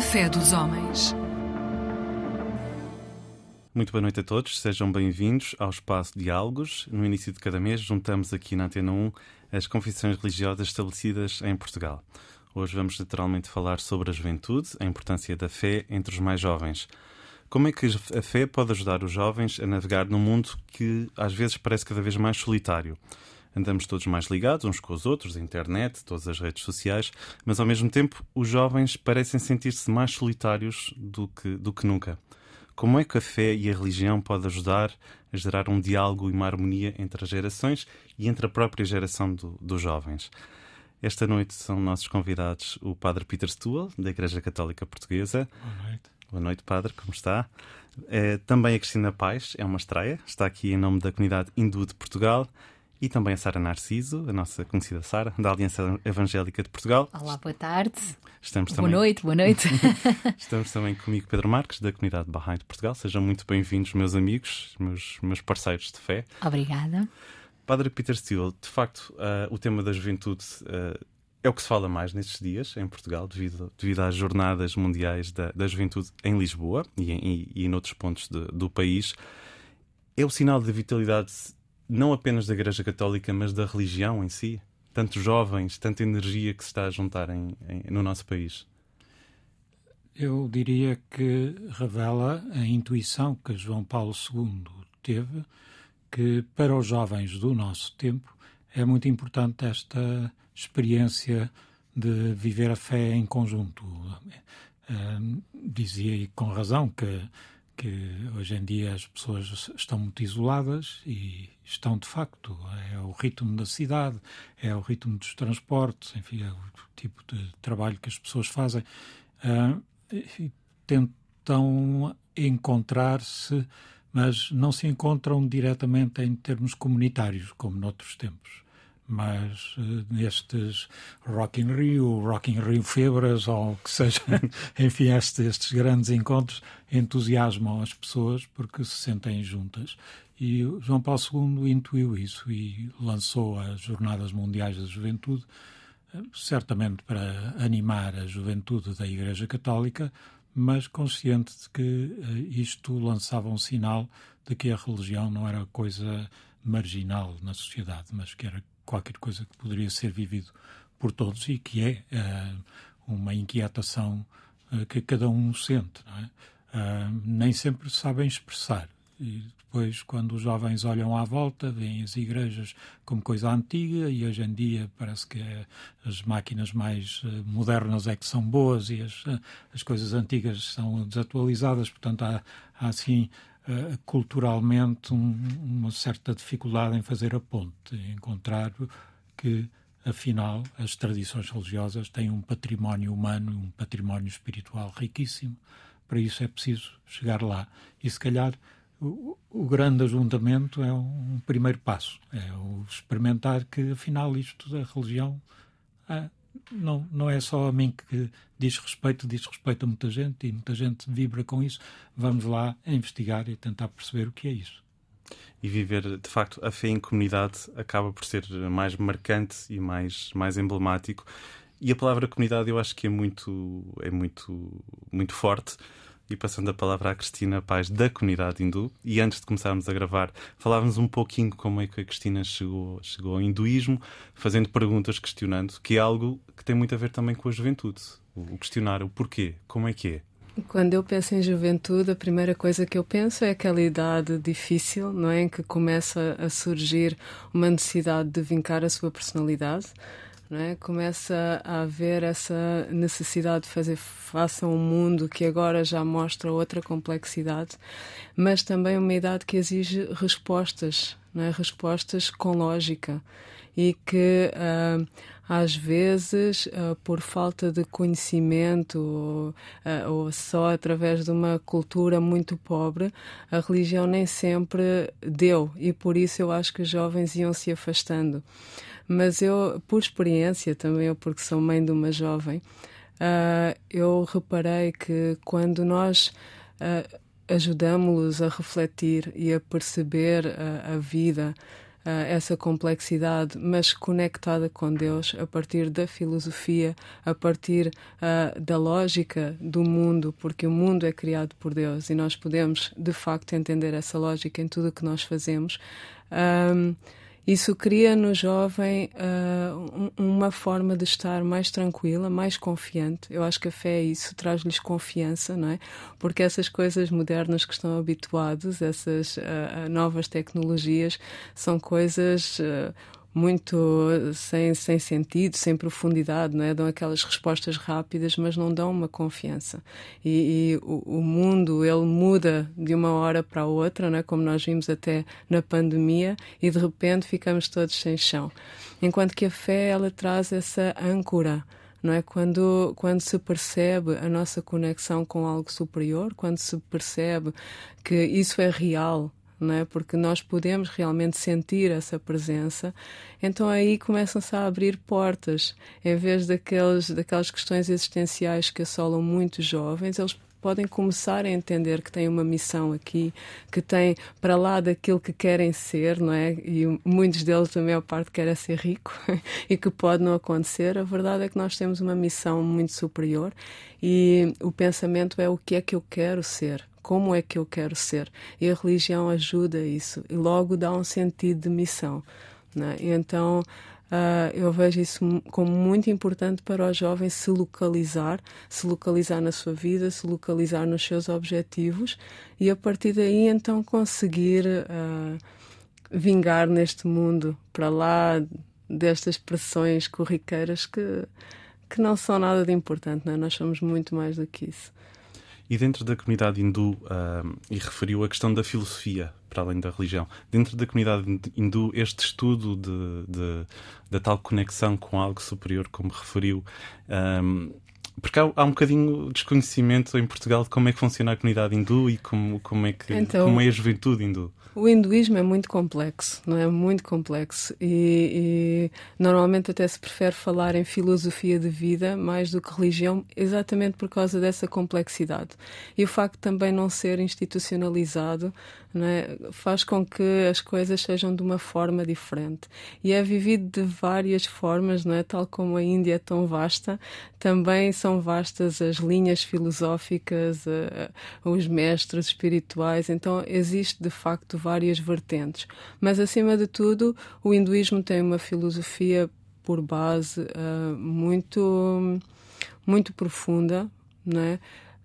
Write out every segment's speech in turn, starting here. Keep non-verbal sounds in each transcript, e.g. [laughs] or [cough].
Fé dos homens. Muito boa noite a todos, sejam bem-vindos ao Espaço Diálogos. No início de cada mês, juntamos aqui na Antena 1 as confissões religiosas estabelecidas em Portugal. Hoje vamos literalmente falar sobre a juventude, a importância da fé entre os mais jovens. Como é que a fé pode ajudar os jovens a navegar num mundo que às vezes parece cada vez mais solitário? Andamos todos mais ligados uns com os outros, a internet, todas as redes sociais, mas ao mesmo tempo os jovens parecem sentir-se mais solitários do que, do que nunca. Como é que a fé e a religião podem ajudar a gerar um diálogo e uma harmonia entre as gerações e entre a própria geração do, dos jovens? Esta noite são nossos convidados o Padre Peter Stuhl, da Igreja Católica Portuguesa. Boa noite. Boa noite, Padre, como está? É, também a Cristina Paz, é uma estreia, está aqui em nome da comunidade hindu de Portugal e também a Sara Narciso, a nossa conhecida Sara, da Aliança Evangélica de Portugal. Olá, boa tarde. Estamos boa também... noite, boa noite. [laughs] Estamos também comigo, Pedro Marques, da comunidade Bahá'í de Portugal. Sejam muito bem-vindos, meus amigos, meus, meus parceiros de fé. Obrigada. Padre Peter Steele, de facto, uh, o tema da juventude uh, é o que se fala mais nestes dias em Portugal, devido, devido às jornadas mundiais da, da juventude em Lisboa e em, e, e em outros pontos de, do país. É o sinal de vitalidade não apenas da Igreja Católica, mas da religião em si? Tantos jovens, tanta energia que se está a juntar em, em, no nosso país? Eu diria que revela a intuição que João Paulo II teve, que para os jovens do nosso tempo é muito importante esta experiência de viver a fé em conjunto. Uh, dizia e com razão que que hoje em dia as pessoas estão muito isoladas e estão de facto. É o ritmo da cidade, é o ritmo dos transportes, enfim, é o tipo de trabalho que as pessoas fazem. Uh, e tentam encontrar-se, mas não se encontram diretamente em termos comunitários, como noutros tempos mas uh, nestes Rock in Rio, Rock in Rio Febras, ou que seja, [laughs] enfim, este, estes grandes encontros entusiasmam as pessoas porque se sentem juntas. E João Paulo II intuiu isso e lançou as Jornadas Mundiais da Juventude, uh, certamente para animar a juventude da Igreja Católica, mas consciente de que uh, isto lançava um sinal de que a religião não era coisa marginal na sociedade, mas que era qualquer coisa que poderia ser vivido por todos e que é uh, uma inquietação uh, que cada um sente. É? Uh, nem sempre sabem expressar. E depois, quando os jovens olham à volta, veem as igrejas como coisa antiga e hoje em dia parece que as máquinas mais modernas é que são boas e as, as coisas antigas são desatualizadas. Portanto, há, há assim uh, culturalmente um, uma certa dificuldade em fazer a ponte, encontrar que, afinal, as tradições religiosas têm um património humano, um património espiritual riquíssimo. Para isso é preciso chegar lá. E, se calhar, o, o grande ajuntamento é um primeiro passo. É o experimentar que, afinal, isto da religião ah, não, não é só a mim que diz respeito, diz respeito a muita gente e muita gente vibra com isso. Vamos lá investigar e tentar perceber o que é isso. E viver, de facto, a fé em comunidade acaba por ser mais marcante e mais, mais emblemático. E a palavra comunidade eu acho que é muito, é muito, muito forte e passando a palavra à Cristina Paz da comunidade hindu. E antes de começarmos a gravar, falávamos um pouquinho como é que a Cristina chegou, chegou ao hinduísmo, fazendo perguntas, questionando, que é algo que tem muito a ver também com a juventude. O questionar o porquê, como é que é. Quando eu penso em juventude, a primeira coisa que eu penso é aquela idade difícil, não é? Em que começa a surgir uma necessidade de vincar a sua personalidade é? Começa a haver essa necessidade de fazer face a um mundo que agora já mostra outra complexidade, mas também uma idade que exige respostas, é? respostas com lógica e que uh, às vezes, uh, por falta de conhecimento ou, uh, ou, só através de uma cultura muito pobre, a religião nem sempre deu e por isso eu acho que os jovens iam se afastando. Mas eu, por experiência também, eu porque sou mãe de uma jovem, uh, eu reparei que quando nós uh, ajudamos-los a refletir e a perceber a, a vida essa complexidade, mas conectada com Deus a partir da filosofia, a partir uh, da lógica do mundo, porque o mundo é criado por Deus e nós podemos de facto entender essa lógica em tudo o que nós fazemos. Isso cria no jovem uh, uma forma de estar mais tranquila, mais confiante. Eu acho que a fé é isso, traz-lhes confiança, não é? Porque essas coisas modernas que estão habituados, essas uh, novas tecnologias, são coisas uh, muito sem, sem sentido, sem profundidade, não é? Dão aquelas respostas rápidas, mas não dão uma confiança. E, e o, o, mundo, ele muda de uma hora para a outra, não é? Como nós vimos até na pandemia, e de repente ficamos todos sem chão. Enquanto que a fé, ela traz essa âncora, não é? Quando, quando se percebe a nossa conexão com algo superior, quando se percebe que isso é real, não é? Porque nós podemos realmente sentir essa presença, então aí começam-se a abrir portas. Em vez daqueles, daquelas questões existenciais que assolam muitos jovens, eles podem começar a entender que têm uma missão aqui, que têm para lá daquilo que querem ser, não é? E muitos deles, a maior parte, querem ser rico [laughs] e que pode não acontecer. A verdade é que nós temos uma missão muito superior e o pensamento é o que é que eu quero ser como é que eu quero ser. E a religião ajuda isso e logo dá um sentido de missão. E então uh, eu vejo isso como muito importante para o jovem se localizar, se localizar na sua vida, se localizar nos seus objetivos e a partir daí então conseguir uh, vingar neste mundo para lá destas pressões corriqueiras que, que não são nada de importante, né? nós somos muito mais do que isso. E dentro da comunidade hindu, e referiu a questão da filosofia, para além da religião, dentro da comunidade hindu, este estudo de, de da tal conexão com algo superior, como referiu, porque há, há, um bocadinho desconhecimento em Portugal de como é que funciona a comunidade hindu e como, como, é, que, então, como é a juventude hindu. O hinduísmo é muito complexo, não é? Muito complexo. E, e, normalmente até se prefere falar em filosofia de vida mais do que religião, exatamente por causa dessa complexidade. E o facto de também não ser institucionalizado é? faz com que as coisas sejam de uma forma diferente. E é vivido de várias formas, não é? tal como a Índia é tão vasta, também são vastas as linhas filosóficas, uh, os mestres espirituais. Então, existe de facto várias vertentes. Mas, acima de tudo, o hinduísmo tem uma filosofia por base uh, muito, muito profunda, não é?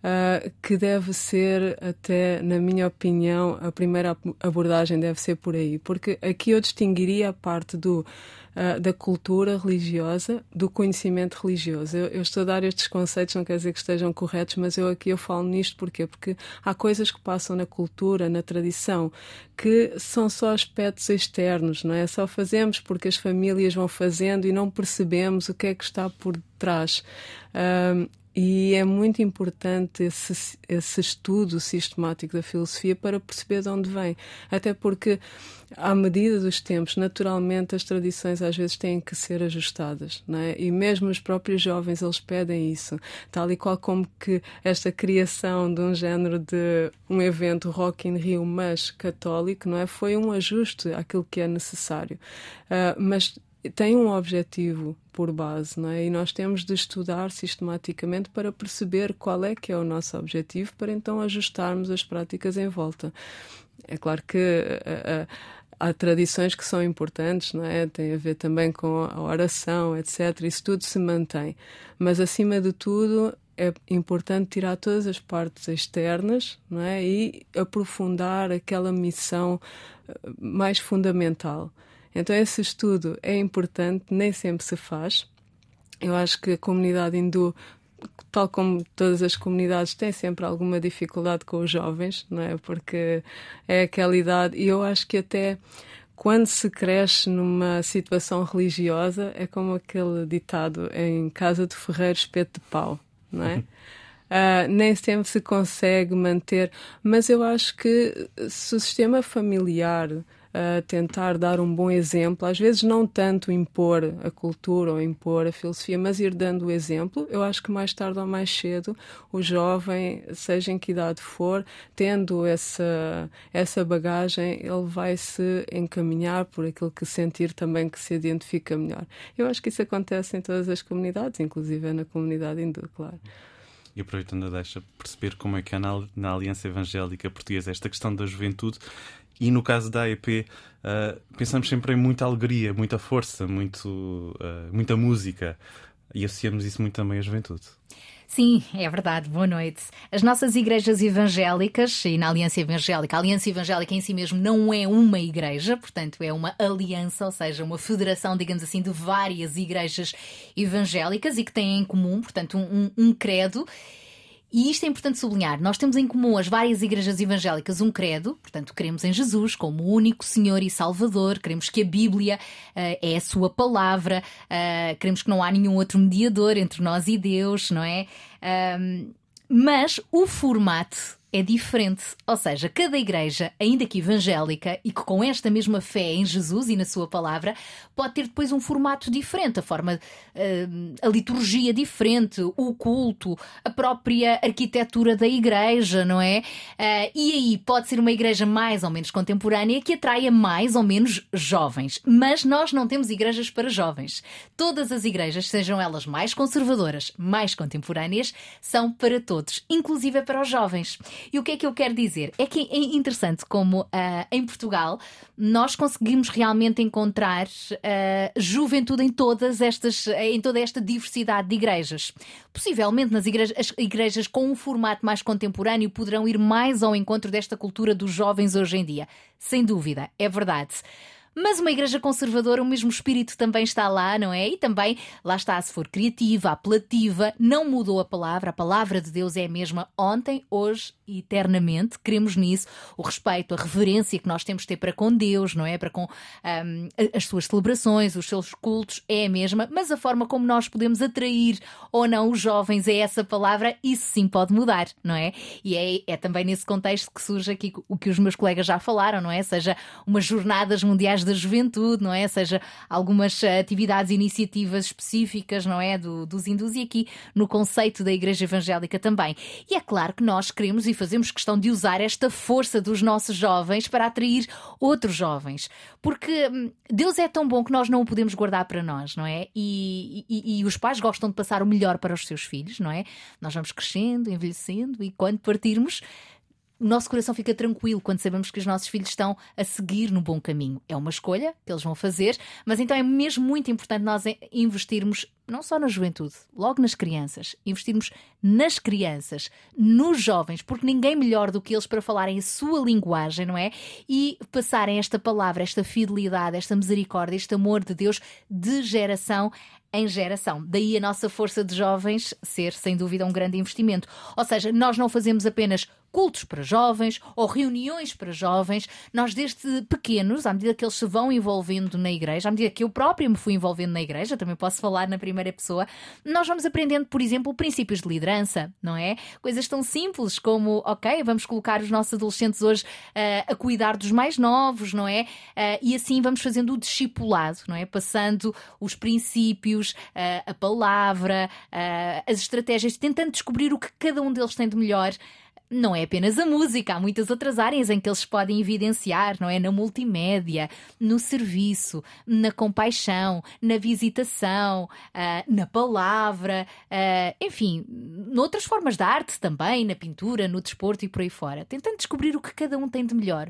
uh, que deve ser, até na minha opinião, a primeira abordagem deve ser por aí, porque aqui eu distinguiria a parte do Uh, da cultura religiosa, do conhecimento religioso. Eu, eu, estou a dar estes conceitos, não quer dizer que estejam corretos, mas eu aqui eu falo nisto porquê? Porque há coisas que passam na cultura, na tradição, que são só aspectos externos, não é? Só fazemos porque as famílias vão fazendo e não percebemos o que é que está por trás. Uh, e é muito importante esse, esse estudo sistemático da filosofia para perceber de onde vem. Até porque, à medida dos tempos, naturalmente as tradições às vezes têm que ser ajustadas. Não é? E mesmo os próprios jovens eles pedem isso. Tal e qual como que esta criação de um género de um evento Rock in Rio, mas católico, não é? foi um ajuste àquilo que é necessário. Uh, mas tem um objetivo por base, não é? E nós temos de estudar sistematicamente para perceber qual é que é o nosso objetivo, para então ajustarmos as práticas em volta. É claro que uh, uh, há tradições que são importantes, não é? Tem a ver também com a oração, etc. Isso tudo se mantém, mas acima de tudo é importante tirar todas as partes externas, não é? E aprofundar aquela missão eh, mais fundamental. Então, esse estudo é importante, nem sempre se faz. Eu acho que a comunidade hindu, tal como todas as comunidades, tem sempre alguma dificuldade com os jovens, não é? Porque é aquela idade, e eu acho que até quando se cresce numa situação religiosa, é como aquele ditado em casa de ferreiro, espeto de pau, não é? Uh, [laughs] nem sempre se consegue manter, mas eu acho que se o sistema familiar uh, tentar dar um bom exemplo, às vezes não tanto impor a cultura ou impor a filosofia, mas ir dando o exemplo. Eu acho que mais tarde ou mais cedo o jovem, seja em que idade for, tendo essa, essa bagagem, ele vai se encaminhar por aquilo que sentir também que se identifica melhor. Eu acho que isso acontece em todas as comunidades, inclusive na comunidade hindu, claro. E aproveitando, deixa perceber como é que há na, na Aliança Evangélica Portuguesa esta questão da juventude e no caso da AEP, uh, ah, pensamos sempre em muita alegria, muita força, muito, uh, muita música e associamos isso muito também à juventude. Sim, é verdade. Boa noite. As nossas igrejas evangélicas e na Aliança Evangélica, a Aliança Evangélica em si mesmo não é uma igreja, portanto é uma aliança, ou seja, uma federação, digamos assim, de várias igrejas evangélicas e que têm em comum, portanto, um, um credo. E isto é importante sublinhar. Nós temos em comum as várias igrejas evangélicas um credo, portanto, cremos em Jesus como o único Senhor e Salvador, queremos que a Bíblia uh, é a sua palavra, uh, queremos que não há nenhum outro mediador entre nós e Deus, não é? Mas o formato é diferente. Ou seja, cada igreja, ainda que evangélica e que com esta mesma fé em Jesus e na Sua palavra, pode ter depois um formato diferente, a forma, uh, a liturgia diferente, o culto, a própria arquitetura da igreja, não é? Uh, e aí pode ser uma igreja mais ou menos contemporânea que atraia mais ou menos jovens. Mas nós não temos igrejas para jovens. Todas as igrejas, sejam elas mais conservadoras, mais contemporâneas, são para todos, inclusive para os jovens. E o que é que eu quero dizer? É que é interessante como uh, em Portugal nós conseguimos realmente encontrar uh, juventude em todas estas, em toda esta diversidade de igrejas. Possivelmente nas igrejas, as igrejas com um formato mais contemporâneo poderão ir mais ao encontro desta cultura dos jovens hoje em dia. Sem dúvida, é verdade. Mas uma igreja conservadora, o mesmo espírito também está lá, não é? E também, lá está, se for criativa, apelativa, não mudou a palavra, a palavra de Deus é a mesma ontem, hoje e eternamente. Queremos nisso o respeito, a reverência que nós temos de ter para com Deus, não é? Para com um, as suas celebrações, os seus cultos, é a mesma, mas a forma como nós podemos atrair ou não os jovens a essa palavra, isso sim pode mudar, não é? E é, é também nesse contexto que surge aqui o que os meus colegas já falaram, não é? Seja umas jornadas mundiais da juventude, não é? Seja algumas eh, atividades, iniciativas específicas, não é? Do, dos hindus e aqui no conceito da Igreja Evangélica também. E é claro que nós queremos e fazemos questão de usar esta força dos nossos jovens para atrair outros jovens. Porque hum, Deus é tão bom que nós não o podemos guardar para nós, não é? E, e, e os pais gostam de passar o melhor para os seus filhos, não é? Nós vamos crescendo, envelhecendo e quando partirmos o nosso coração fica tranquilo quando sabemos que os nossos filhos estão a seguir no bom caminho. É uma escolha que eles vão fazer, mas então é mesmo muito importante nós investirmos não só na juventude, logo nas crianças, investirmos nas crianças, nos jovens, porque ninguém melhor do que eles para falarem a sua linguagem, não é? E passarem esta palavra, esta fidelidade, esta misericórdia, este amor de Deus de geração em geração. Daí a nossa força de jovens ser, sem dúvida, um grande investimento. Ou seja, nós não fazemos apenas cultos para jovens ou reuniões para jovens. Nós, desde pequenos, à medida que eles se vão envolvendo na igreja, à medida que eu própria me fui envolvendo na igreja, também posso falar na primeira pessoa, nós vamos aprendendo, por exemplo, princípios de liderança, não é? Coisas tão simples como, ok, vamos colocar os nossos adolescentes hoje uh, a cuidar dos mais novos, não é? Uh, e assim vamos fazendo o discipulado, não é? Passando os princípios, a palavra, as estratégias, tentando descobrir o que cada um deles tem de melhor não é apenas a música, há muitas outras áreas em que eles podem evidenciar, não é? Na multimédia, no serviço, na compaixão, na visitação, uh, na palavra, uh, enfim, noutras formas de arte também, na pintura, no desporto e por aí fora. Tentando descobrir o que cada um tem de melhor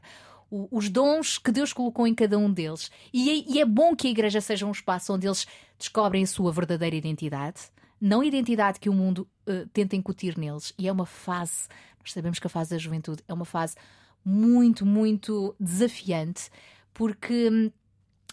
os dons que Deus colocou em cada um deles. E é, e é, bom que a igreja seja um espaço onde eles descobrem a sua verdadeira identidade, não a identidade que o mundo uh, tenta incutir neles. E é uma fase nós sabemos que a fase da juventude é uma fase muito, muito desafiante, porque hum,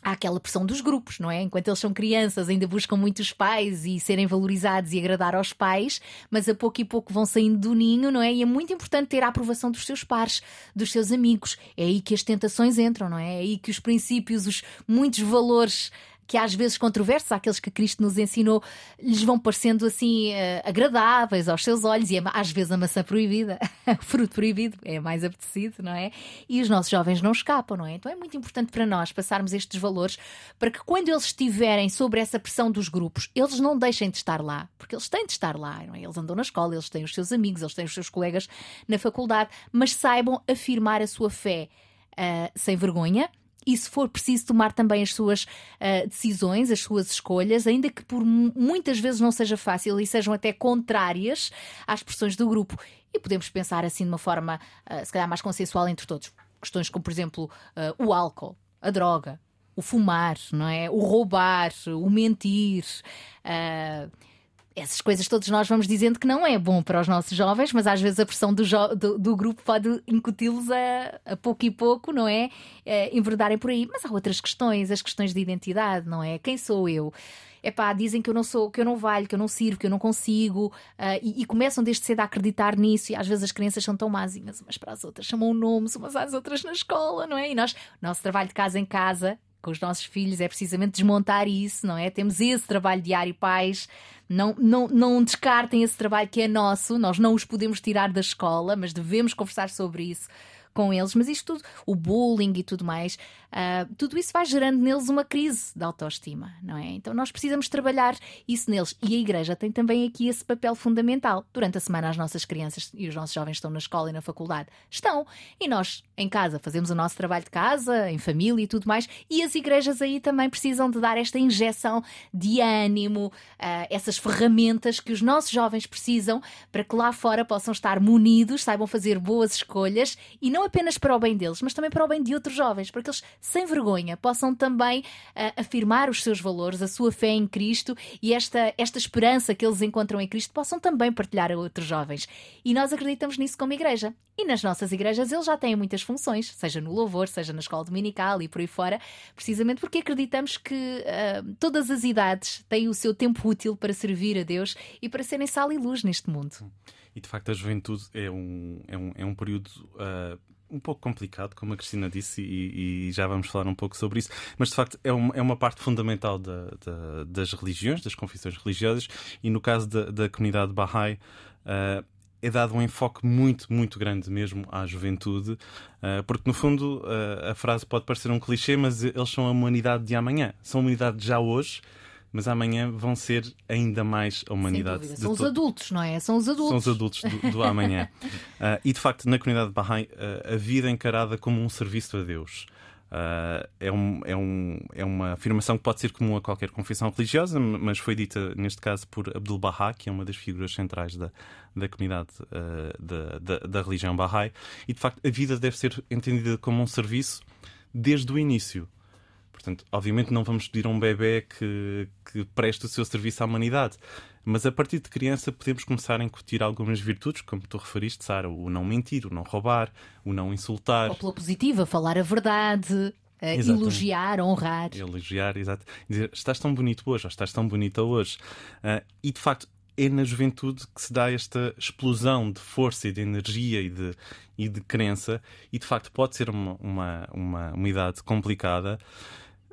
há aquela pressão dos grupos, não é? Enquanto eles são crianças, ainda buscam muitos pais e serem valorizados e agradar aos pais, mas a pouco e pouco vão saindo do ninho, não é? E é muito importante ter a aprovação dos seus pares, dos seus amigos. É aí que as tentações entram, não é? É aí que os princípios, os muitos valores que às vezes controversos, aqueles que Cristo nos ensinou, lhes vão parecendo assim uh, agradáveis aos seus olhos, e é, às vezes a maçã proibida, [laughs] o fruto proibido, é mais apetecido, não é? E os nossos jovens não escapam, não é? Então é muito importante para nós passarmos estes valores para que quando eles estiverem sobre essa pressão dos grupos, eles não deixem de estar lá, porque eles têm de estar lá, não é? Eles andam na escola, eles têm os seus amigos, eles têm os seus colegas na faculdade, mas saibam afirmar a sua fé uh, sem vergonha e se for preciso tomar também as suas uh, decisões, as suas escolhas, ainda que por muitas vezes não seja fácil e sejam até contrárias às pressões do grupo. E podemos pensar assim de uma forma, uh, se calhar, mais consensual entre todos. Questões como, por exemplo, uh, o álcool, a droga, o fumar, não é? O roubar, o mentir. Uh, essas coisas todos nós vamos dizendo que não é bom para os nossos jovens, mas às vezes a pressão do, do, do grupo pode incuti-los a, a, pouco e pouco, não é? é? Enverdarem por aí. Mas há outras questões, as questões de identidade, não é? Quem sou eu? É pá, dizem que eu não sou, que eu não valho, que eu não sirvo, que eu não consigo, uh, e, e, começam desde cedo a acreditar nisso, e às vezes as crianças são tão másinhas umas para as outras, chamam nomes umas às outras na escola, não é? E nós, nosso trabalho de casa em casa, com os nossos filhos é precisamente desmontar isso, não é? Temos esse trabalho diário, pais. Não, não, não descartem esse trabalho que é nosso, nós não os podemos tirar da escola, mas devemos conversar sobre isso com eles, mas isto tudo, o bullying e tudo mais, uh, tudo isso vai gerando neles uma crise de autoestima, não é? Então nós precisamos trabalhar isso neles. E a Igreja tem também aqui esse papel fundamental. Durante a semana, as nossas crianças e os nossos jovens estão na escola e na faculdade. Estão. E nós, em casa, fazemos o nosso trabalho de casa, em família e tudo mais. E as igrejas aí também precisam de dar esta injeção de ânimo, uh, essas ferramentas que os nossos jovens precisam para que lá fora possam estar munidos, saibam fazer boas escolhas e não apenas para o bem deles, mas também para o bem de outros jovens, para que eles, sem vergonha, possam também uh, afirmar os seus valores, a sua fé em Cristo e esta, esta esperança que eles encontram em Cristo possam também partilhar a outros jovens. E nós acreditamos nisso como igreja. E nas nossas igrejas eles já têm muitas funções, seja no louvor, seja na escola dominical e por aí fora, precisamente porque acreditamos que uh, todas as idades têm o seu tempo útil para servir a Deus e para serem sal e luz neste mundo. E de facto a juventude é um, é um, é um período uh, um pouco complicado, como a Cristina disse, e, e, já vamos falar um pouco sobre isso, mas de facto é uma, é uma parte fundamental da, da, das religiões, das confissões religiosas, e no caso da, da comunidade Bahá'í. Uh, é dado um enfoque muito, muito grande mesmo à juventude, uh, porque no fundo uh, a frase pode parecer um clichê, mas eles são a humanidade de amanhã, são a humanidade já hoje mas amanhã vão ser ainda mais a humanidade. São os adultos, não é? São os adultos. São os adultos do, do amanhã. uh, [laughs] e de facto, na comunidade Bahá'í, uh, a vida é encarada como um serviço a Deus. Uh, é, um, é, um, é uma afirmação que pode ser comum a qualquer confissão religiosa, mas foi dita neste caso por Abdul Baha, que é uma das figuras centrais da, da comunidade uh, da, da, da, religião Bahá'í. E de facto, a vida deve ser entendida como um serviço desde o início. Portanto, obviamente não vamos pedir a um bebê que, que preste o seu serviço à humanidade, mas a partir de criança podemos começar a incutir algumas virtudes, como tu referiste, Sara, o não mentir, o não roubar, o não insultar. Ou pela positiva, falar a verdade. Uh, elogiar, honrar. Elogiar, exato. Dizer, estás tão bonito hoje, ou estás tão bonita hoje. Uh, e de facto, é na juventude que se dá esta explosão de força e de energia e de, e de crença, e de facto pode ser uma, uma, uma, uma idade complicada,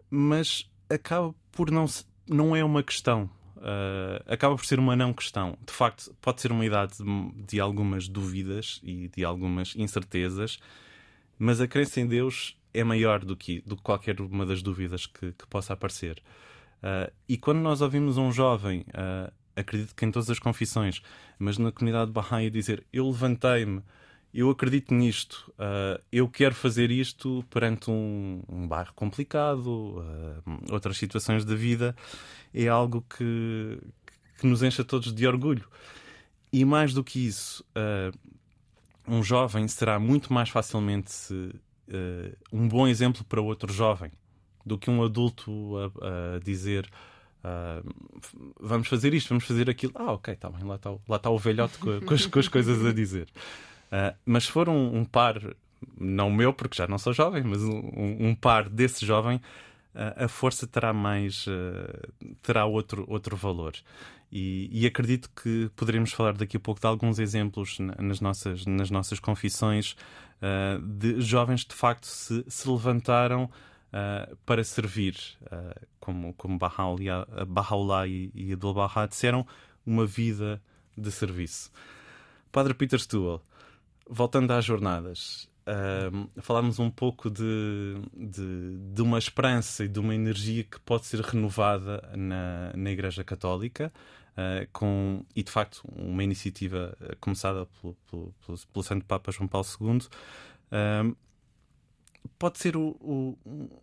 mas acaba por não não é uma questão. Uh, acaba por ser uma não questão. De facto, pode ser uma idade de, de, algumas dúvidas e de algumas incertezas, mas a crença em Deus é maior do que, do que qualquer uma das dúvidas que, que possa aparecer. Uh, e quando nós ouvimos um jovem, uh, acredito que em todas as confissões, mas na comunidade Bahá'í dizer eu levantei-me eu acredito nisto, uh, eu quero fazer isto perante um, um bairro complicado, uh, outras situações da vida, é algo que, que nos enche a todos de orgulho. E mais do que isso, uh, um jovem será muito mais facilmente um bom exemplo para outro jovem do que um adulto a, a dizer. Uh, vamos fazer isto, vamos fazer aquilo. Ah, ok, tá bem, lá está lá tá o velhote com, com, as, com, as, coisas a dizer. Uh, mas se for um, um, par, não meu, porque já não sou jovem, mas um, um par desse jovem, uh, a força terá mais. Uh, terá outro, outro valor. E, e, acredito que poderemos falar daqui a pouco de alguns exemplos nas nossas, nas nossas confissões de jovens que de facto se, se levantaram uh, para servir, uh, como, como Baha'u'llah e, e Abdul-Baha disseram, uma vida de serviço. Padre Peter Stuhl, voltando às jornadas, uh, falarmos um pouco de, de, de, uma esperança e de uma energia que pode ser renovada na, na Igreja Católica. Uh, com, e de facto uma iniciativa começada pelo, pelo, pelo, pelo Santo Papa João Paulo II pode ser o, o,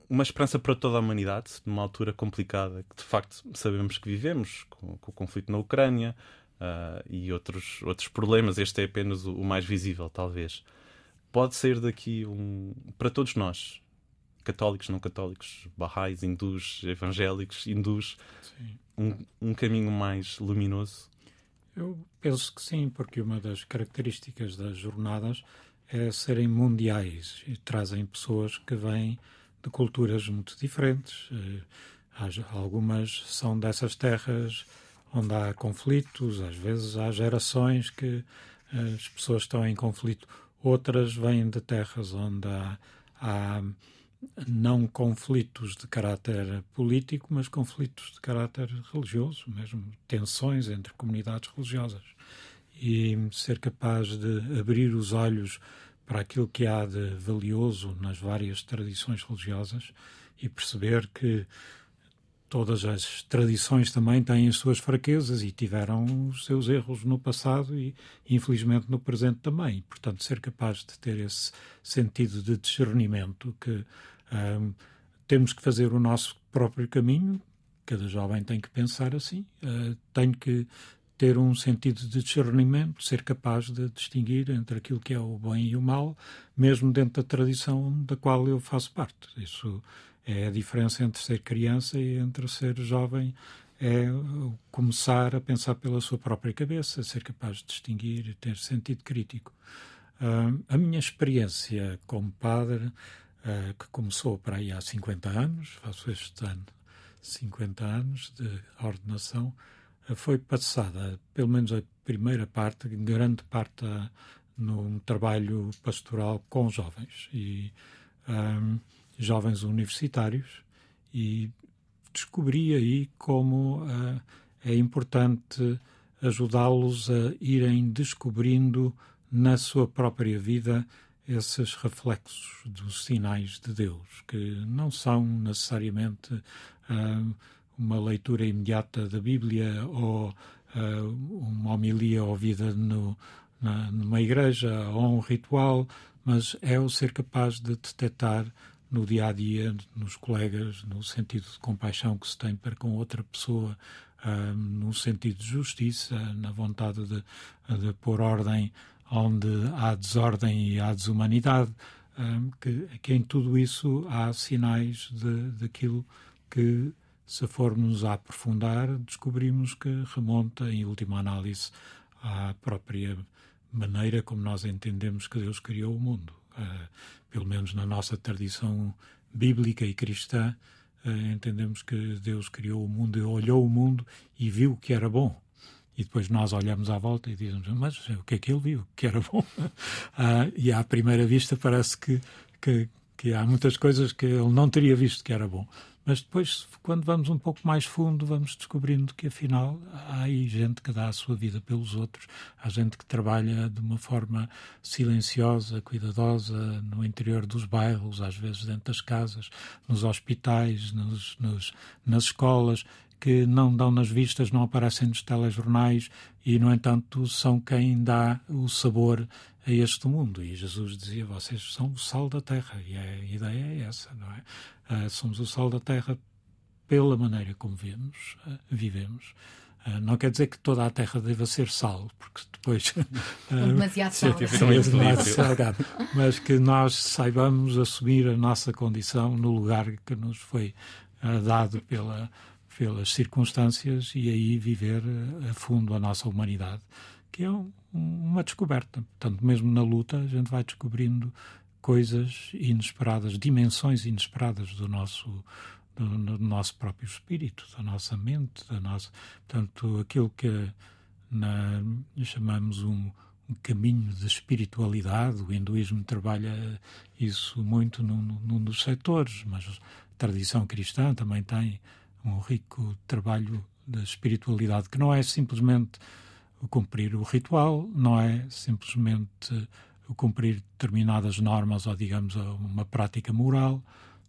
uma esperança para toda a humanidade numa altura complicada que de facto sabemos que vivemos com, com o conflito na Ucrânia uh, e outros, outros problemas. Este é apenas o, o, mais visível, talvez. Pode ser daqui um, para todos nós, católicos, não católicos, barrais, hindus, evangélicos, hindus, um, um caminho mais luminoso? Eu penso que sim, porque uma das características das jornadas é serem mundiais e trazem pessoas que vêm de culturas muito diferentes. Eh, algumas são dessas terras onde há conflitos, às vezes há gerações que eh, as pessoas estão em conflito, outras vêm de terras onde há, há não conflitos de caráter político, mas conflitos de caráter religioso, mesmo tensões entre comunidades religiosas. E ser capaz de abrir os olhos para aquilo que há de valioso nas várias tradições religiosas e perceber que todas as tradições também têm as suas fraquezas e tiveram os seus erros no passado e, infelizmente, no presente também. Portanto, ser capaz de ter esse sentido de discernimento que temos que fazer o nosso próprio caminho. Cada jovem tem que pensar assim. Uh, tenho que ter um sentido de discernimento, ser capaz de distinguir entre aquilo que é o bem e o mal, mesmo dentro da tradição da qual eu faço parte. Isso é a diferença entre ser criança e entre ser jovem. É começar a pensar pela sua própria cabeça, ser capaz de distinguir ter sentido crítico. Uh, a minha experiência como padre, uh, que começou para aí há 50 anos, faço este ano 50 anos de ordenação, foi passada, pelo menos a primeira parte, grande parte a, num trabalho pastoral com jovens e jovens universitários e descobri aí como uh, é importante ajudá-los a irem descobrindo na sua própria vida esses reflexos dos sinais de Deus, que não são necessariamente uh, uma leitura imediata da Bíblia ou uh, uma homilia ouvida no, na, numa igreja ou um ritual, mas é o ser capaz de detectar no dia a dia, nos colegas, no sentido de compaixão que se tem para com outra pessoa, uh, no sentido de justiça, na vontade de, de pôr ordem onde há desordem e há desumanidade, uh, que, que em tudo isso há sinais daquilo que se formos a aprofundar, descobrimos que remonta, em última análise, à própria maneira como nós entendemos que Deus criou o mundo. Uh, pelo menos na nossa tradição bíblica e cristã, uh, entendemos que Deus criou o mundo olhou o mundo e viu que era bom. E depois nós olhamos à volta e dizemos, mas o que é que ele viu? Que era bom. Uh, [laughs] e à primeira vista parece que, que, que há muitas coisas que ele não teria visto que era bom. Mas depois, quando vamos um pouco mais fundo, vamos descobrindo que afinal há aí gente que dá a sua vida pelos outros, há gente que trabalha de uma forma silenciosa, cuidadosa, no interior dos bairros, às vezes dentro das casas, nos hospitais, nos, nos, nas escolas, que não dão nas vistas, não aparecem nos telejornais e, no entanto, são quem dá o sabor a este mundo. E Jesus dizia: Vocês são o sal da terra. E a ideia é essa, não é? Uh, somos o sal da terra pela maneira como vemos, uh, vivemos. Uh, não quer dizer que toda a terra deva ser sal, porque depois. Uh, [laughs] demasiado sal. demasiado salgado. Mas que nós saibamos assumir a nossa condição no lugar que nos foi dado pela, pelas circunstâncias e aí viver a fundo a nossa humanidade, que é um, uma descoberta. Portanto, mesmo na luta, a gente vai descobrindo coisas inesperadas, dimensões inesperadas do nosso do, do, nosso próprio espírito, da nossa mente, da nossa, portanto, aquilo que na, chamamos um, um caminho de espiritualidade. O hinduísmo trabalha isso muito num, num dos setores, mas a tradição cristã também tem um rico trabalho da espiritualidade, que não é simplesmente cumprir o ritual, não é simplesmente cumprir determinadas normas ou, digamos, uma prática moral,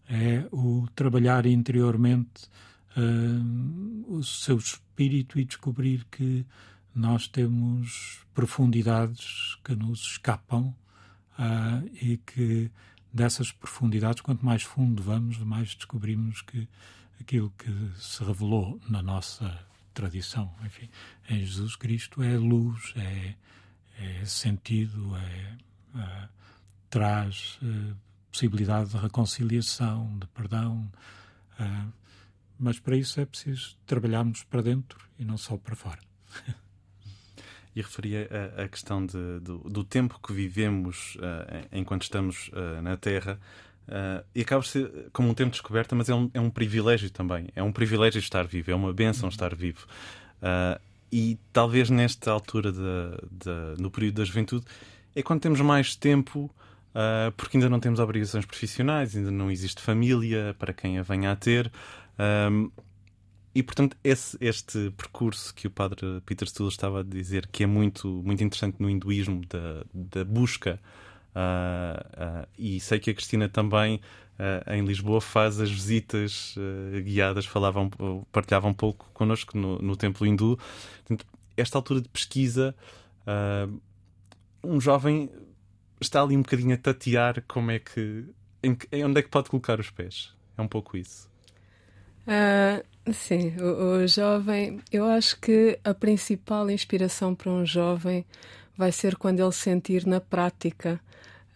é o trabalhar interiormente uh, o seu espírito e descobrir que nós temos profundidades que nos escapam uh, e que dessas profundidades, quanto mais fundo vamos, mais descobrimos que aquilo que se revelou na nossa tradição, enfim, em Jesus Cristo é luz, é, é sentido, é, é traz é, possibilidade de reconciliação, de perdão, é, mas para isso é preciso trabalharmos para dentro e não só para fora. E referia a, a questão de, do, do, tempo que vivemos uh, enquanto estamos uh, na Terra. Uh, e acaba ser como um tempo de descoberta, mas é um, é um privilégio também. É um privilégio estar vivo, é uma benção estar vivo. e talvez nesta altura, de, de, no período da juventude, é quando temos mais tempo, porque ainda não temos obrigações profissionais, ainda não existe família para quem a venha a ter. E, portanto, esse, este percurso que o padre Peter Stuhl estava a dizer, que é muito, muito interessante no hinduísmo, da, da busca, uh, uh, e sei que a Cristina também, uh, em Lisboa, faz as visitas guiadas, falavam, partilhava um pouco connosco no, no templo hindu. Portanto, esta altura de pesquisa, um jovem está ali um bocadinho a tatear como é que. Onde é que pode colocar os pés? É um pouco isso. Sim, o, o, jovem, eu acho que a principal inspiração para um jovem vai ser quando ele sentir na prática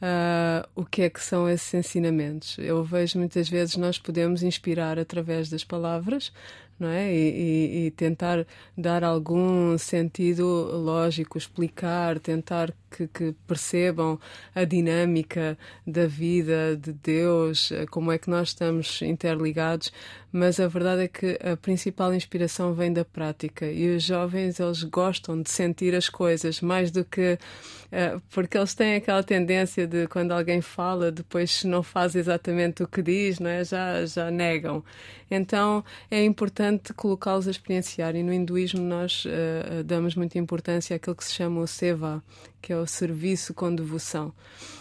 uh, o que é que são esses ensinamentos. Eu vejo muitas vezes nós podemos inspirar através das palavras, não é? E, e, e, tentar dar algum sentido lógico, explicar, tentar que, que, percebam a dinâmica da vida de Deus, como é que nós estamos interligados, mas a verdade é que a principal inspiração vem da prática e os jovens eles gostam de sentir as coisas mais do que uh, porque eles têm aquela tendência de quando alguém fala depois não faz exatamente o que diz, não é? Já já negam. Então é importante colocá-los a experienciar e no hinduísmo nós uh, damos muita importância àquilo que se chama o seva, que é o serviço com devoção.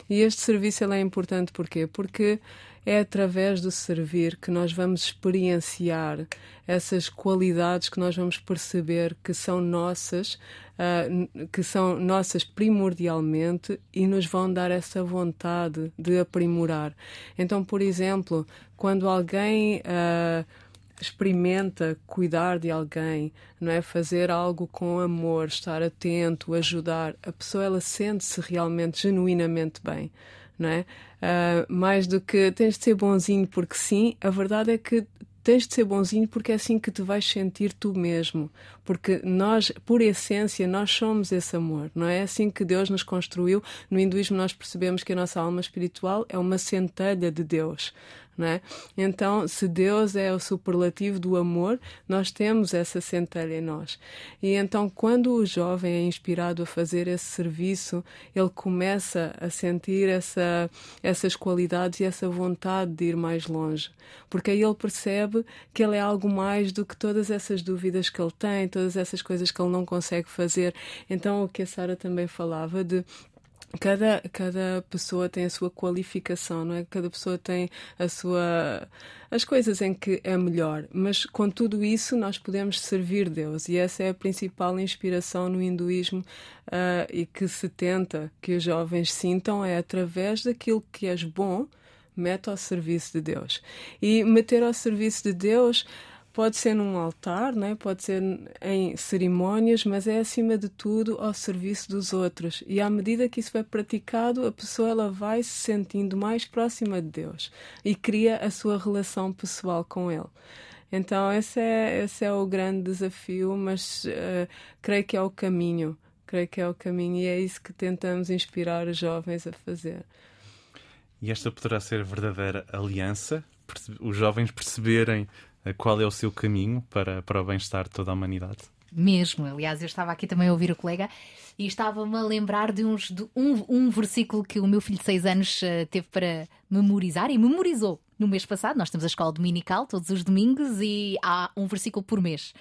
E este serviço é importante porquê? Porque é através do servir que nós vamos experienciar essas qualidades que nós vamos perceber que são nossas, uh, que são nossas primordialmente e nos vão dar essa vontade de aprimorar. Então, por exemplo, quando alguém uh, experimenta cuidar de alguém, não é fazer algo com amor, estar atento, ajudar, a pessoa ela sente-se realmente genuinamente bem, não é? Uh, mais do que tens de ser bonzinho porque sim, a verdade é que tens de ser bonzinho porque é assim que te vais sentir tu mesmo. Porque nós, por essência, nós somos esse amor, não é? assim que Deus nos construiu. No hinduísmo, nós percebemos que a nossa alma espiritual é uma centelha de Deus. É? Então, se Deus é o superlativo do amor, nós temos essa centelha em nós. E então, quando o jovem é inspirado a fazer esse serviço, ele começa a sentir essa, essas qualidades e essa vontade de ir mais longe. Porque aí ele percebe que ele é algo mais do que todas essas dúvidas que ele tem, todas essas coisas que ele não consegue fazer. Então, o que a Sara também falava de cada, cada pessoa tem a sua qualificação, não é? Cada pessoa tem a sua as coisas em que é melhor, mas com tudo isso nós podemos servir Deus e essa é a principal inspiração no hinduísmo uh, e que se tenta que os jovens sintam é através daquilo que és bom, mete ao serviço de Deus. E meter ao serviço de Deus Pode ser num altar, né? pode ser em cerimónias, mas é acima de tudo ao serviço dos outros. E à medida que isso vai praticado, a pessoa ela vai se sentindo mais próxima de Deus e cria a sua relação pessoal com Ele. Então, esse é, esse é o grande desafio, mas uh, creio que é o caminho. Creio que é o caminho e é isso que tentamos inspirar os jovens a fazer. E esta poderá ser verdadeira aliança? Os jovens perceberem qual é o seu caminho para, para o bem-estar de toda a humanidade? Mesmo, aliás, eu estava aqui também a ouvir o colega e estava-me a lembrar de, uns, de um, um, versículo que o meu filho de 6 anos uh, teve para memorizar e memorizou no mês passado. Nós temos a escola dominical todos os domingos e há um versículo por mês.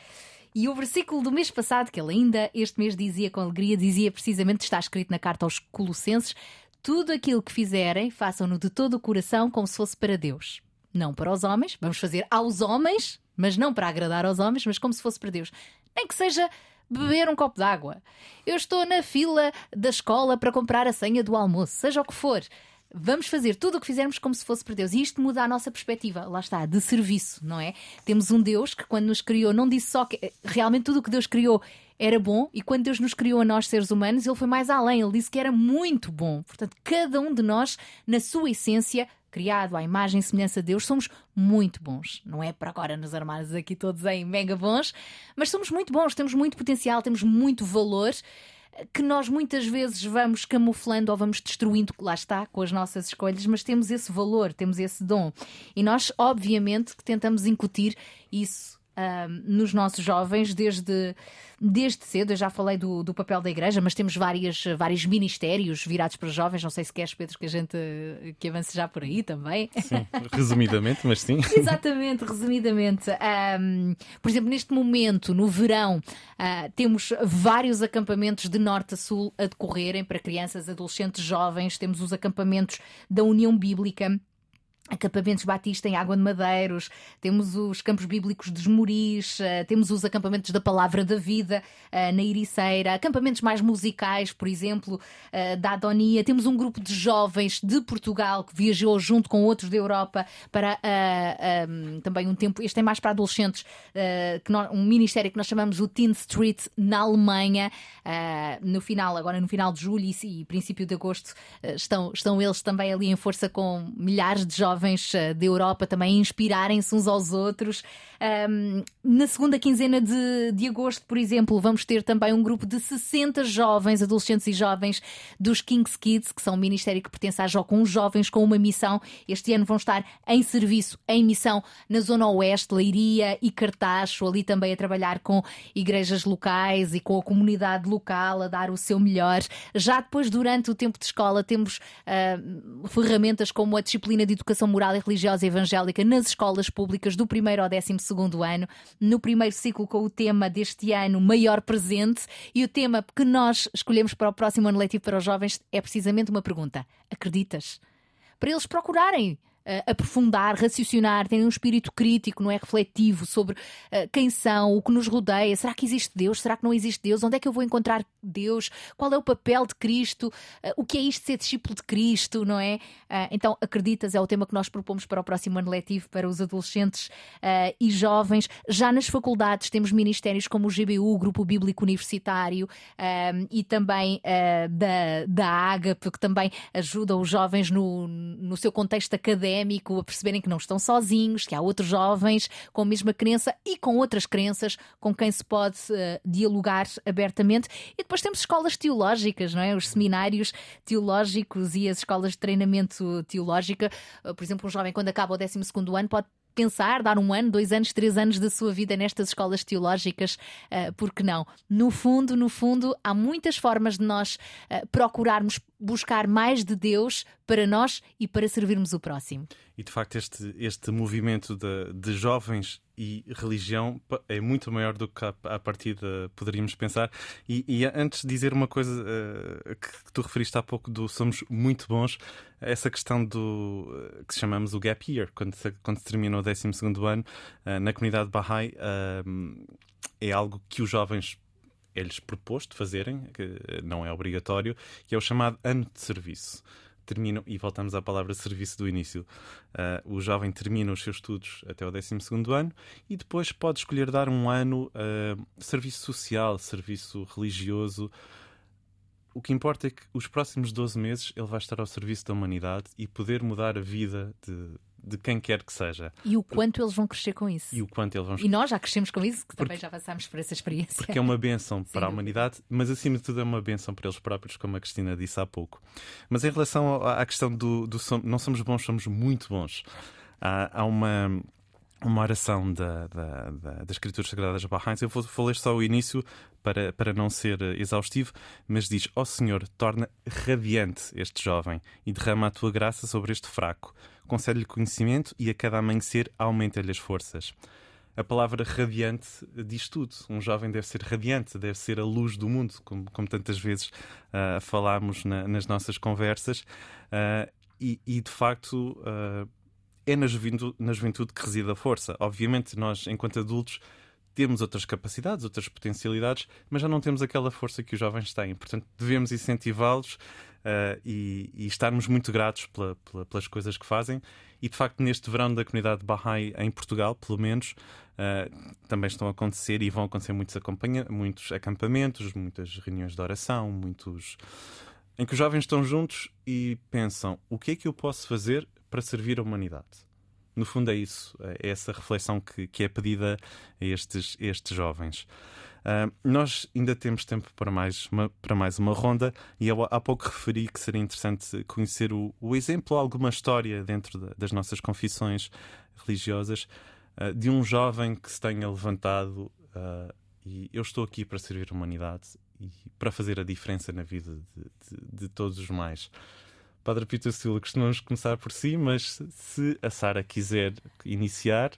E o versículo do mês passado, que ele ainda este mês dizia com alegria, dizia precisamente, está escrito na carta aos Colossenses: Tudo aquilo que fizerem, façam-no de todo o coração, como se fosse para Deus. Não para os homens, vamos fazer aos homens, mas não para agradar aos homens, mas como se fosse para Deus. Nem que seja beber um copo d'água. Eu estou na fila da escola para comprar a senha do almoço, seja o que for. Vamos fazer tudo o que fizermos como se fosse para Deus. E isto muda a nossa perspectiva, lá está, de serviço, não é? Temos um Deus que, quando nos criou, não disse só que realmente tudo o que Deus criou era bom, e quando Deus nos criou a nós, seres humanos, Ele foi mais além, Ele disse que era muito bom. Portanto, cada um de nós, na sua essência, criado à imagem e semelhança de Deus, somos muito bons. Não é para agora nos armarmos aqui todos em mega bons, mas somos muito bons, temos muito potencial, temos muito valor que nós muitas vezes vamos camuflando ou vamos destruindo, lá está, com as nossas escolhas, mas temos esse valor, temos esse dom. E nós, obviamente, que tentamos incutir isso nos nossos jovens desde, desde cedo. Eu já falei do, do papel da igreja, mas temos várias, vários ministérios virados para jovens. Não sei se queres, Pedro, que a gente que avance já por aí também. Sim, resumidamente, mas sim. [laughs] Exatamente, resumidamente. Um, por exemplo, neste momento, no verão, uh, temos vários acampamentos de norte a sul a decorrerem para crianças, adolescentes, jovens. Temos os acampamentos da União Bíblica acampamentos Batista em Água de Madeiros, temos os campos bíblicos dos Moris, eh, temos os acampamentos da Palavra da Vida eh, na Ericeira, acampamentos mais musicais, por exemplo, eh, da Adonia. Temos um grupo de jovens de Portugal que viajou junto com outros da Europa para também um tempo, este é mais para adolescentes, um ministério que nós chamamos o Teen Street na Alemanha. No final, agora no final de julho e princípio de agosto, estão, estão eles também ali em força com milhares de jovens jovens eh, da Europa também inspirarem-se uns aos outros. Um, na segunda quinzena de, de agosto, por exemplo, vamos ter também um grupo de 60 jovens, adolescentes e jovens dos King's Kids, que são um ministério que pertence à com jovens com uma missão. Este ano vão estar em serviço, em missão na Zona Oeste, Leiria e Cartacho, ali também a trabalhar com igrejas locais e com a comunidade local, a dar o seu melhor. Já depois, durante o tempo de escola, temos uh, ferramentas como a disciplina de educação moral e religiosa evangélica nas escolas públicas do primeiro ao décimo segundo ano, no primeiro ciclo com o tema deste ano Maior Presente. E o tema que nós escolhemos para o próximo ano letivo para os jovens é precisamente uma pergunta: acreditas? Para eles procurarem aprofundar, raciocinar, terem um espírito crítico, não é refletivo sobre uh, quem são, o que nos rodeia. Será que existe Deus? Será que não existe Deus? Onde é que eu vou encontrar Deus? Qual é o papel de Cristo? Uh, o que é isto de ser discípulo de Cristo, não é? então, acreditas é o tema que nós propomos para o próximo ano letivo para os adolescentes e jovens. Já nas faculdades temos ministérios como o GBU, o Grupo Bíblico Universitário, e também da, da AGAP, que também ajuda os jovens no, no seu contexto académico académico, a perceberem que não estão sozinhos, que há outros jovens com a mesma crença e com outras crenças com quem se pode uh, dialogar abertamente. E depois temos escolas teológicas, não é? Os seminários teológicos e as escolas de treinamento teológica. Uh, por exemplo, um jovem, quando acaba o 12 ano, pode pensar, dar um ano, dois anos, três anos da sua vida nestas escolas teológicas, uh, porque não? No fundo, no fundo, há muitas formas de nós uh, procurarmos buscar mais de Deus para nós e para servirmos o próximo. E de facto, este, este movimento de, de jovens e religião é muito maior do que a partida poderíamos pensar. E, e antes de dizer uma coisa uh, que, tu referiste há pouco do somos muito bons, essa questão do uh, que chamamos o gap year, quando se, quando se termina o 12 ano, uh, na comunidade Bahá'í, é algo que os jovens é-lhes proposto fazerem, que não é obrigatório, que é o chamado ano de serviço terminam, e voltamos à palavra serviço do início, uh, o jovem termina os seus estudos até o 12 ano e depois pode escolher dar um ano uh, serviço social, serviço religioso. O que importa é que os próximos 12 meses ele vai estar ao serviço da humanidade e poder mudar a vida de, de quem quer que seja. E o quanto eles vão crescer com isso. E o quanto eles vão E nós já crescemos com isso, que porque, também já passámos por essa experiência. Porque é uma benção [laughs] para a humanidade, mas acima de tudo é uma benção para eles próprios, como a Cristina disse há pouco. Mas em relação à questão do, do não somos bons, somos muito bons. Há, há uma uma oração da, da, da, das Escrituras Sagradas Bahreins. Eu vou, ler só o início para, para não ser exaustivo, mas diz: Ó oh Senhor, torna radiante este jovem e derrama a tua graça sobre este fraco. Concede-lhe conhecimento e a cada amanhecer aumenta-lhe as forças. A palavra radiante diz tudo. Um jovem deve ser radiante, deve ser a luz do mundo, como, como tantas vezes uh, falámos na, nas nossas conversas. Uh, e, e, de facto, uh, é na juventude, na juventude que reside a força. Obviamente, nós, enquanto adultos, temos outras capacidades, outras potencialidades, mas já não temos aquela força que os jovens têm. Portanto, devemos incentivá-los uh, e, e, estarmos muito gratos pela, pela, pelas coisas que fazem. E, de facto, neste verão da comunidade Bahá'í em Portugal, pelo menos, uh, também estão a acontecer e vão acontecer muitos, muitos acampamentos, muitas reuniões de oração, muitos em que os jovens estão juntos e pensam o que é que eu posso fazer para servir a humanidade. No fundo, é isso, é essa reflexão que, que é pedida a estes, estes jovens. Uh, nós ainda temos tempo para mais uma, para mais uma ronda e eu há pouco referi que seria interessante conhecer o, o exemplo, alguma história dentro de, das nossas confissões religiosas uh, de um jovem que se tenha levantado uh, e eu estou aqui para servir a humanidade e para fazer a diferença na vida de, de, de todos os mais. Padre Pito Silva, costumamos começar por si, mas se a Sara quiser iniciar.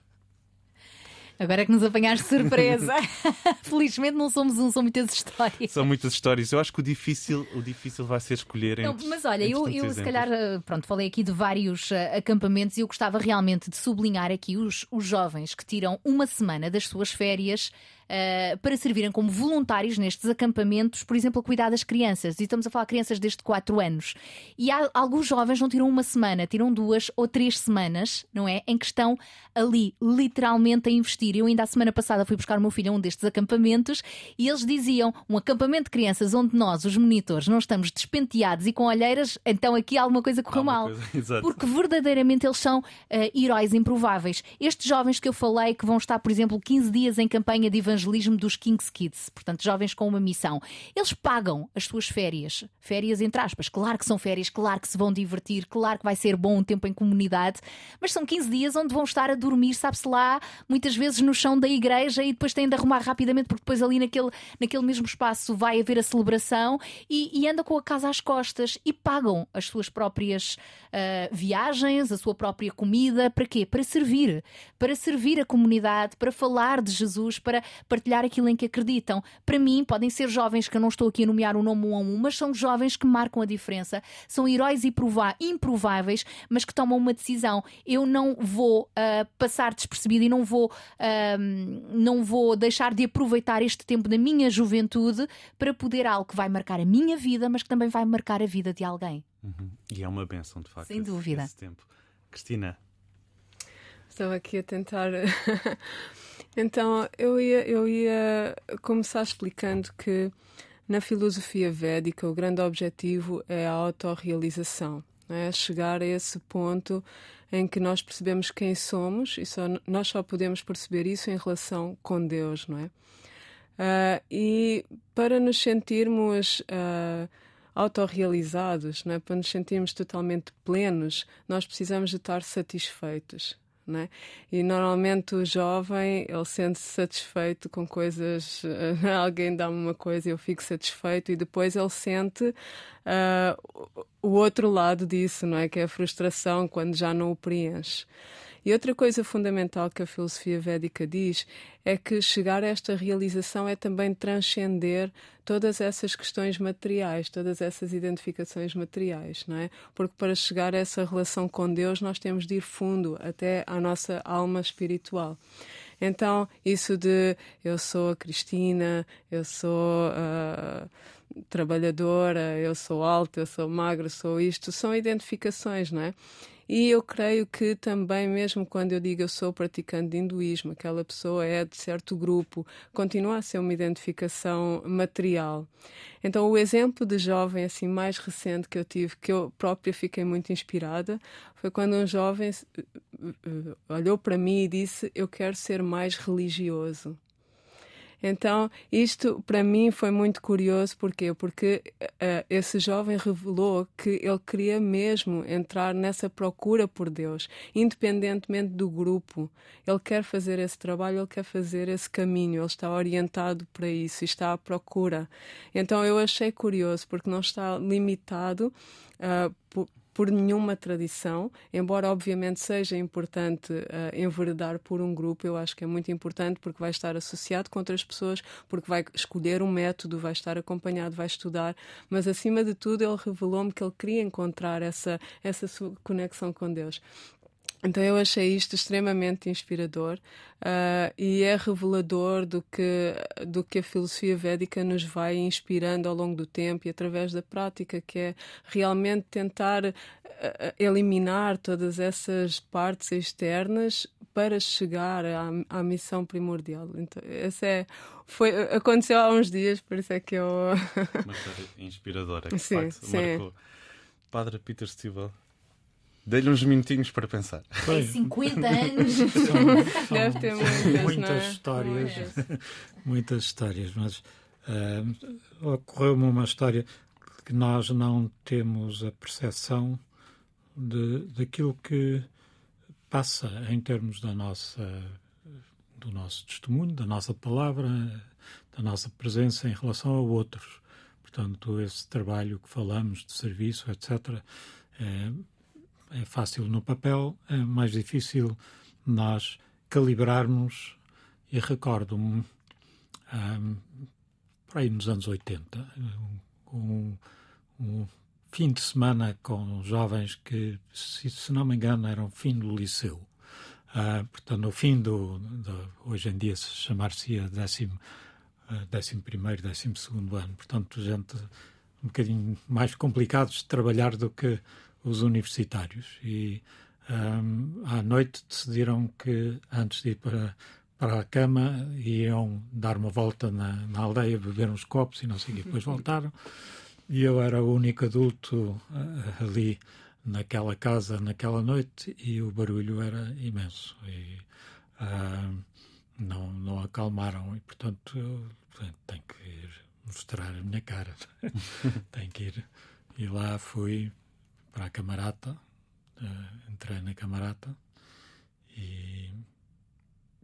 Agora é que nos apanhaste surpresa. [laughs] Felizmente não somos um, são muitas histórias. São muitas histórias. Eu acho que o difícil, o difícil vai ser escolher entre. Não, mas olha, eu, eu se calhar, eh, pronto, falei aqui de vários uh, acampamentos e eu gostava realmente de sublinhar aqui os, os jovens que tiram uma semana das suas férias uh, para servirem como voluntários nestes acampamentos, por exemplo, a cuidar das crianças. E estamos a falar de crianças desde 4 anos. E há, alguns jovens não tiram uma semana, tiram duas ou três semanas, não é? Em que estão ali, literalmente, a investir. Eu ainda a semana passada fui buscar o meu filho a um destes acampamentos e eles diziam: um acampamento de crianças onde nós, os monitores, não estamos despenteados e com olheiras, então aqui alguma coisa correu mal. Coisa, [laughs] porque verdadeiramente eles são uh, heróis improváveis. Estes jovens que eu falei, que vão estar, por exemplo, 15 dias em campanha de evangelismo evangelismo dos King's Kids, portanto, jovens com uma missão. Eles pagam as suas férias, férias entre aspas. Claro que são férias, claro que se vão divertir, claro que vai ser bom um tempo em comunidade, mas são 15 dias onde vão estar a dormir, sabe-se lá, muitas vezes no chão da igreja e depois têm de arrumar rapidamente, porque depois ali naquele, naquele mesmo espaço vai haver a celebração e, e andam com a casa às costas e pagam as suas próprias uh, viagens, a sua própria comida. Para quê? Para servir. Para servir a comunidade, para falar de Jesus, para, partilhar aquilo em que acreditam. Para mim, podem ser jovens que eu não estou aqui a nomear um nome um a um, mas são jovens que marcam a diferença, são heróis improváveis, mas que tomam uma decisão. Eu não vou uh, passar despercebido e não vou, uh, não vou deixar de aproveitar este tempo da minha juventude para poder algo que vai marcar a minha vida, mas que também vai marcar a vida de alguém. Uhum. E é uma benção, de facto. Sem dúvida. Esse tempo. Cristina. Estava aqui a tentar [laughs] Então, eu ia, eu ia começar explicando que na filosofia védica o grande objetivo é a autorrealização, é chegar a esse ponto em que nós percebemos quem somos e só, nós só podemos perceber isso em relação com Deus, não é? Uh, e para nos sentirmos uh, autorrealizados, não é? para nos sentirmos totalmente plenos, nós precisamos de estar satisfeitos. Né? E normalmente o jovem ele sente-se satisfeito com coisas, uh, [laughs] alguém dá-me uma coisa e eu fico satisfeito, e depois ele sente uh, o outro lado disso, não é? Que é a frustração quando já não o preenche. E outra coisa fundamental que a filosofia védica diz é que chegar a esta realização é também transcender todas essas questões materiais, todas essas identificações materiais, não é? Porque para chegar a essa relação com Deus nós temos de ir fundo até à nossa alma espiritual. Então, isso de eu sou a Cristina, eu sou. Uh, trabalhadora, eu sou alta, eu sou magra, sou isto, são identificações, não é? E eu creio que também, mesmo quando eu digo eu sou praticante de hinduísmo, aquela pessoa é de certo grupo, continua a ser uma identificação material. Então, o exemplo de jovem assim mais recente que eu tive, que eu própria fiquei muito inspirada, foi quando um jovem eh, eh, olhou para mim e disse: Eu quero ser mais religioso. Então, isto para mim foi muito curioso, porquê? Porque uh, esse jovem revelou que ele queria mesmo entrar nessa procura por Deus, independentemente do grupo. Ele quer fazer esse trabalho, ele quer fazer esse caminho, ele está orientado para isso, está à procura. Então, eu achei curioso, porque não está limitado uh, por nenhuma tradição, embora obviamente seja importante uh, enveredar por um grupo, eu acho que é muito importante porque vai estar associado com outras pessoas, porque vai escolher um método, vai estar acompanhado, vai estudar, mas acima de tudo ele revelou-me que ele queria encontrar essa, essa sua conexão com Deus. Então eu achei isto extremamente inspirador uh, e é revelador do que, do que a filosofia védica nos vai inspirando ao longo do tempo e através da prática, que é realmente tentar uh, eliminar todas essas partes externas para chegar à, à missão primordial. Então, esse é, foi, aconteceu há uns dias, por isso é que eu. Uma história inspiradora, que sim, facto sim. marcou. Padre Peter Stiebel Dei-lhe uns minutinhos para pensar. Tem 50 [laughs] anos. São, Deve ter muitas, muitas é? histórias. muitas histórias, mas uh, ocorreu-me uma história que nós não temos a percepção de, daquilo que passa em termos da nossa do nosso testemunho, da nossa palavra, da nossa presença em relação a outros. Portanto, esse trabalho que falamos de serviço, etc., é, é fácil no papel, é mais difícil nós calibrarmos. E recordo-me, um, por aí nos anos 80, um, um, fim de semana com jovens que, se, se não me engano, eram fim do liceu. Uh, portanto, no fim do, do hoje em dia se chamar-se-ia décimo, uh, décimo primeiro, décimo segundo ano. Portanto, gente um bocadinho mais complicados de trabalhar do que os universitários. E um, à noite decidiram que antes de ir para, para a cama iam dar uma volta na, na aldeia, beber uns copos e não sei o que. Depois voltaram. E eu era o único adulto uh, ali naquela casa naquela noite e o barulho era imenso. E uh, não, não acalmaram. E portanto eu tenho que ir mostrar a minha cara. [laughs] Tenho que ir. E lá fui para a camarata, uh, entrei na camarata e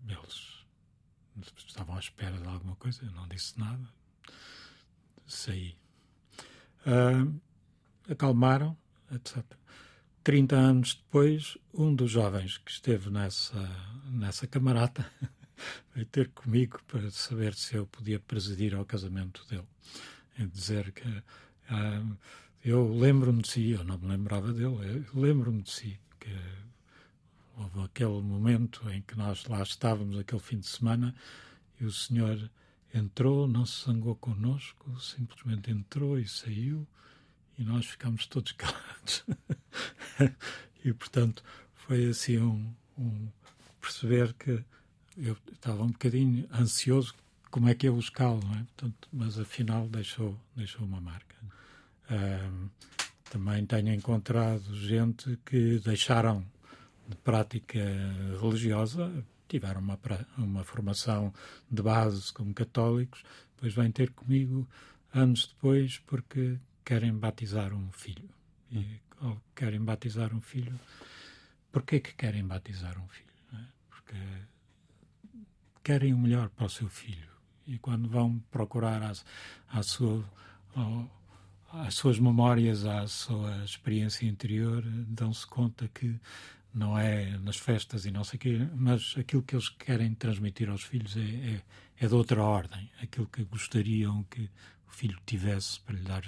eles estavam à espera de alguma coisa, eu não disse nada, saí. Uh, acalmaram, etc. 30 anos depois, um dos jovens que esteve nessa, nessa camarata [laughs] veio ter comigo para saber se eu podia presidir ao casamento dele. E dizer que uh, eu lembro-me de si, eu não me lembrava dele, eu lembro-me de si, que houve aquele momento em que nós lá estávamos, aquele fim de semana, e o senhor entrou, não se zangou connosco, simplesmente entrou e saiu, e nós ficámos todos [laughs] calados. e, portanto, foi assim um, um perceber que eu estava um bocadinho ansioso como é que ia buscá-lo, não é? Portanto, mas afinal deixou, deixou uma marca. Também tenho encontrado gente que deixaram de prática religiosa, tiveram uma, uma formação de base como católicos, depois vêm ter comigo anos depois porque querem batizar um filho. E, ou querem batizar um filho. Porquê que querem batizar um filho? É? Porque querem o melhor para o seu filho. E quando vão procurar a, a sua, às suas memórias, à sua experiência interior, dão-se conta que não é nas festas e não sei o quê, mas aquilo que eles querem transmitir aos filhos é, é, é de outra ordem. Aquilo que gostariam que o filho tivesse para lhe dar,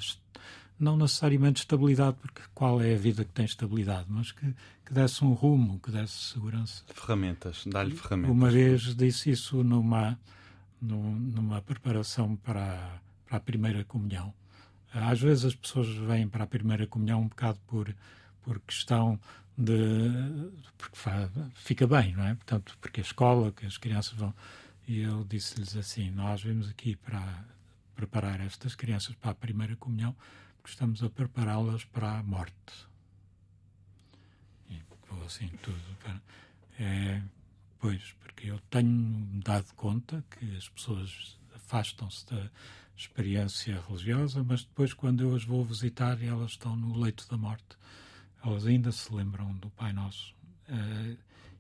não necessariamente estabilidade, porque qual é a vida que tem estabilidade, mas que, que desse um rumo, que desse segurança. Ferramentas, dá-lhe ferramentas. Uma vez disse isso numa, numa preparação para, para a primeira comunhão às vezes as pessoas vêm para a primeira comunhão um bocado por, por questão de. porque fica bem, não é? Portanto, porque a escola, que as crianças vão. E eu disse-lhes assim: nós vimos aqui para preparar estas crianças para a primeira comunhão, porque estamos a prepará-las para a morte. E vou assim tudo. É, pois, porque eu tenho dado conta que as pessoas afastam-se da experiência religiosa, mas depois, quando eu as vou visitar elas estão no leito da morte, elas ainda se lembram do Pai Nosso. Uh,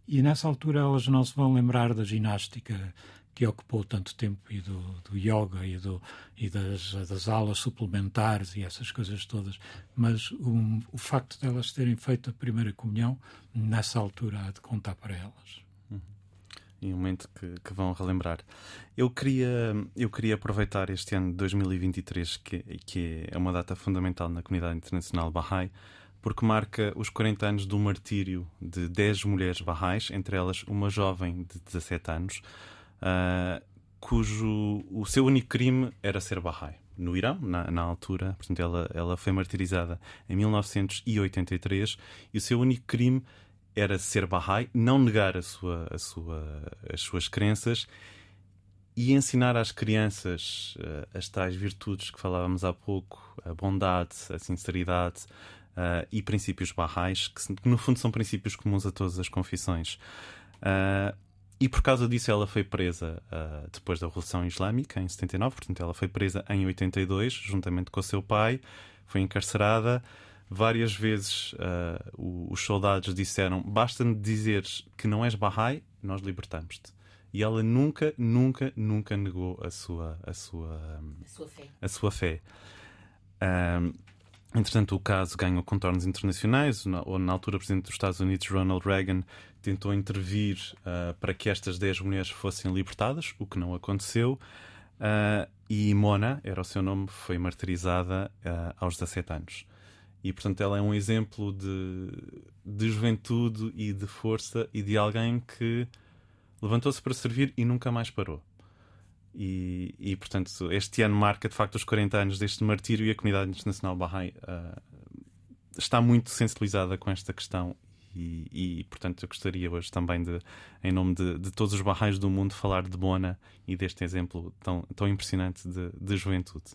e nessa altura elas não se vão lembrar da ginástica que ocupou tanto tempo e do, do yoga e, do, e das, das aulas suplementares e essas coisas todas, mas um, o facto de elas terem feito a primeira comunhão, nessa altura há de contar para elas. Uhum. E um momento que, que, vão relembrar. Eu queria, eu queria aproveitar este ano de 2023, que, que é uma data fundamental na comunidade internacional Bahá'í, porque marca os 40 anos do martírio de 10 mulheres Bahá'ís, entre elas uma jovem de 17 anos, uh, cujo o seu único crime era ser Bahá'í. No Irão, na, na, altura, portanto, ela, ela foi martirizada em 1983 e o seu único crime era ser Bahá'í, não negar a sua, a sua, as suas crenças e ensinar às crianças uh, as tais virtudes que falávamos há pouco, a bondade, a sinceridade uh, e princípios Bahá'ís, que, que, no fundo são princípios comuns a todas as confissões. Uh, e por causa disso ela foi presa depois da Revolução Islâmica, em 79, portanto ela foi presa em 82, juntamente com o seu pai, foi encarcerada. Várias vezes uh, os soldados disseram: basta-me dizeres que não és Bahá'í, nós libertamos-te. E ela nunca, nunca, nunca negou a sua, a sua, a sua fé. A sua fé. Um, Entretanto, o caso ganhou contornos internacionais, onde na altura o Presidente dos Estados Unidos, Ronald Reagan, tentou intervir uh, para que estas 10 mulheres fossem libertadas, o que não aconteceu. Uh, e Mona, era o seu nome, foi martirizada aos 17 anos. E, portanto, ela é um exemplo de, de juventude e de força e de alguém que levantou-se para servir e nunca mais parou. E, e, portanto, este ano marca de facto os 40 anos deste martírio e a comunidade internacional Bahá'í uh, está muito sensibilizada com esta questão. E, e, portanto, eu gostaria hoje também de, em nome de, de todos os Bahá'ís do mundo, falar de Bona e deste exemplo tão, tão impressionante de, de juventude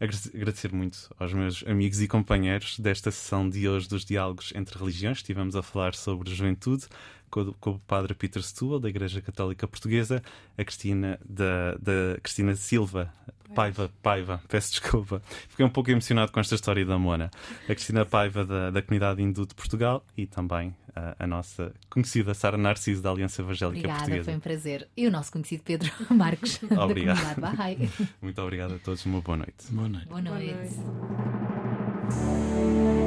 agradecer muito aos meus amigos e companheiros desta sessão de hoje dos Diálogos entre Religiões. Estivemos a falar sobre juventude com, o padre Peter Stuhl, da Igreja Católica Portuguesa, a Cristina, da, da Cristina Silva, Paiva, Paiva, peço desculpa. Fiquei um pouco emocionado com esta história da Mona. A Cristina Paiva, da, da comunidade hindu de Portugal e também a, a nossa conhecida Sara Narciso, da Aliança Evangélica Obrigada, Portuguesa. foi um prazer. E o nosso conhecido Pedro [laughs] Marques, obrigado. da comunidade Bahá'í. [laughs] Muito obrigado a todos, uma boa noite. Boa noite. Boa noite. Boa noite.